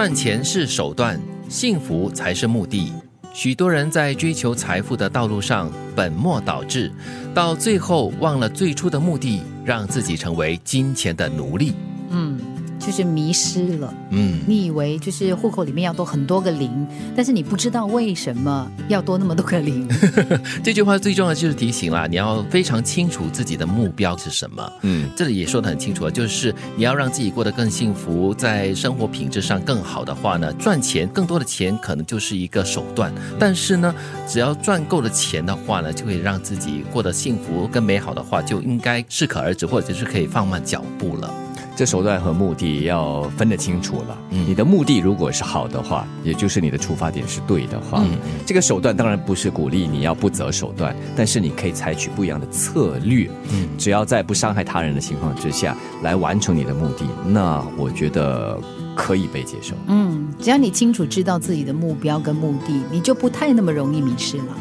赚钱是手段，幸福才是目的。许多人在追求财富的道路上本末倒置，到最后忘了最初的目的，让自己成为金钱的奴隶。嗯，就是迷失了。嗯，你以为就是户口里面要多很多个零，但是你不知道为什么要多那么多个零。这句话最重要就是提醒啦，你要非常清楚自己的目标是什么。嗯，这里也说的很清楚了，就是你要让自己过得更幸福，在生活品质上更好的话呢，赚钱更多的钱可能就是一个手段。但是呢，只要赚够了钱的话呢，就可以让自己过得幸福更美好的话，就应该适可而止，或者是可以放慢脚步了。这手段和目的要分得清楚了。嗯你的目的如果是好的话，也就是你的出发点是对的话，嗯这个手段当然不是鼓励你要不择手段，但是你可以采取不一样的策略。嗯只要在不伤害他人的情况之下来完成你的目的，那我觉得可以被接受。嗯，只要你清楚知道自己的目标跟目的，你就不太那么容易迷失了。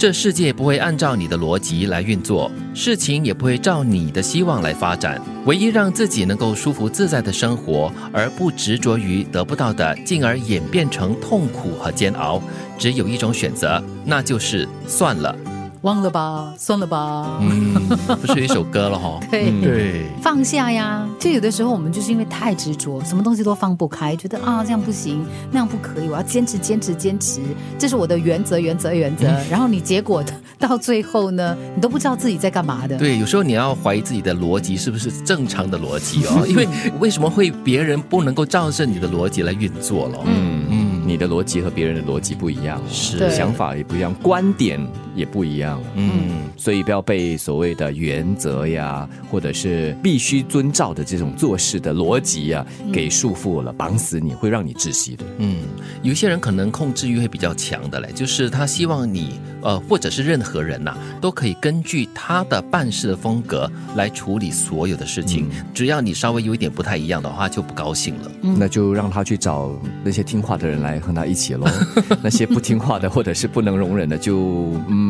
这世界不会按照你的逻辑来运作，事情也不会照你的希望来发展。唯一让自己能够舒服自在的生活，而不执着于得不到的，进而演变成痛苦和煎熬，只有一种选择，那就是算了。忘了吧，算了吧。嗯，不是一首歌了哈？对。对，放下呀，就有的时候我们就是因为太执着，什么东西都放不开，觉得啊这样不行，那样不可以，我要坚持坚持坚持，这是我的原则原则原则。然后你结果到最后呢，你都不知道自己在干嘛的。对，有时候你要怀疑自己的逻辑是不是正常的逻辑哦，因为为什么会别人不能够照着你的逻辑来运作了？嗯嗯你的逻辑和别人的逻辑不一样，是想法也不一样，观点也不一样。嗯。所以不要被所谓的原则呀，或者是必须遵照的这种做事的逻辑呀，给束缚了、绑死你，会让你窒息的。嗯，有一些人可能控制欲会比较强的嘞，就是他希望你呃，或者是任何人呐、都可以根据他的办事的风格来处理所有的事情。只要你稍微有一点不太一样的话，就不高兴了。嗯那就让他去找那些听话的人来和他一起喽，那些不听话的或者是不能容忍的就嗯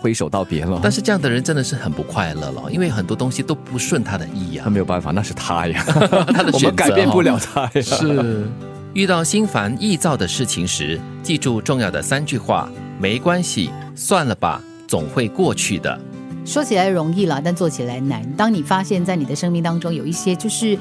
挥手道别了。但是这样的人真的是很不快乐了，因为很多东西都不顺他的意他啊，没有办法，那是他呀，他的选择们改变不了他呀。是。遇到心烦意躁的事情时，记住重要的三句话：没关系，算了吧，总会过去的。说起来容易了，但做起来难。当你发现，在你的生命当中有一些就是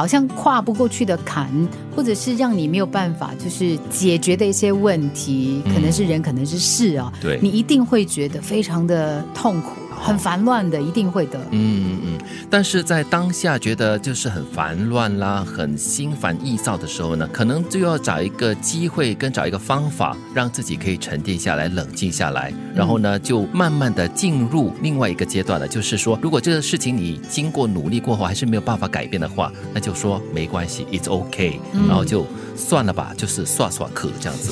好像跨不过去的坎，或者是让你没有办法就是解决的一些问题，可能是人，可能是事啊，对。你一定会觉得非常的痛苦，很烦乱的，一定会的。嗯嗯，但是在当下觉得就是很烦乱啦，很心烦意躁的时候呢，可能就要找一个机会跟找一个方法，让自己可以沉淀下来、冷静下来，然后呢，就慢慢的进入另外一个阶段了。就是说，如果这个事情你经过努力过后还是没有办法改变的话，那就说没关系，it's okay，、然后就算了吧，就是刷刷课这样子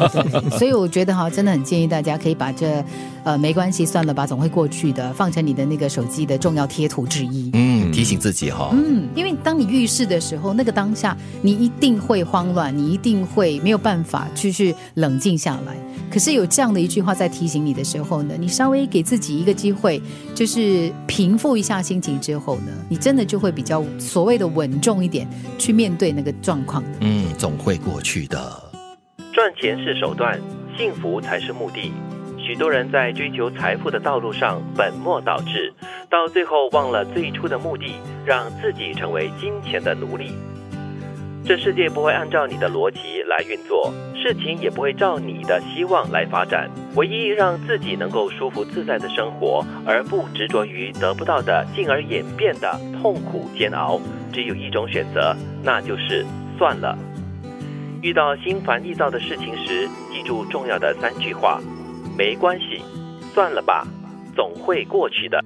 所以我觉得哈，真的很建议大家可以把这呃没关系，算了吧，总会过去的，放成你的那个手机的重要贴图之一。嗯，提醒自己哈、嗯，因为当你遇事的时候，那个当下你一定会慌乱，你一定会没有办法去去冷静下来。可是有这样的一句话在提醒你的时候呢，你稍微给自己一个机会，就是平复一下心情之后呢，你真的就会比较所谓的稳重一点去面对那个状况。嗯，总会过去的。赚钱是手段，幸福才是目的。许多人在追求财富的道路上本末倒置，到最后忘了最初的目的，让自己成为金钱的奴隶。这世界不会按照你的逻辑来运作，事情也不会照你的希望来发展。唯一让自己能够舒服自在的生活，而不执着于得不到的，进而演变的痛苦煎熬，只有一种选择，那就是算了。遇到心烦意躁的事情时，记住重要的三句话：没关系，算了吧，总会过去的。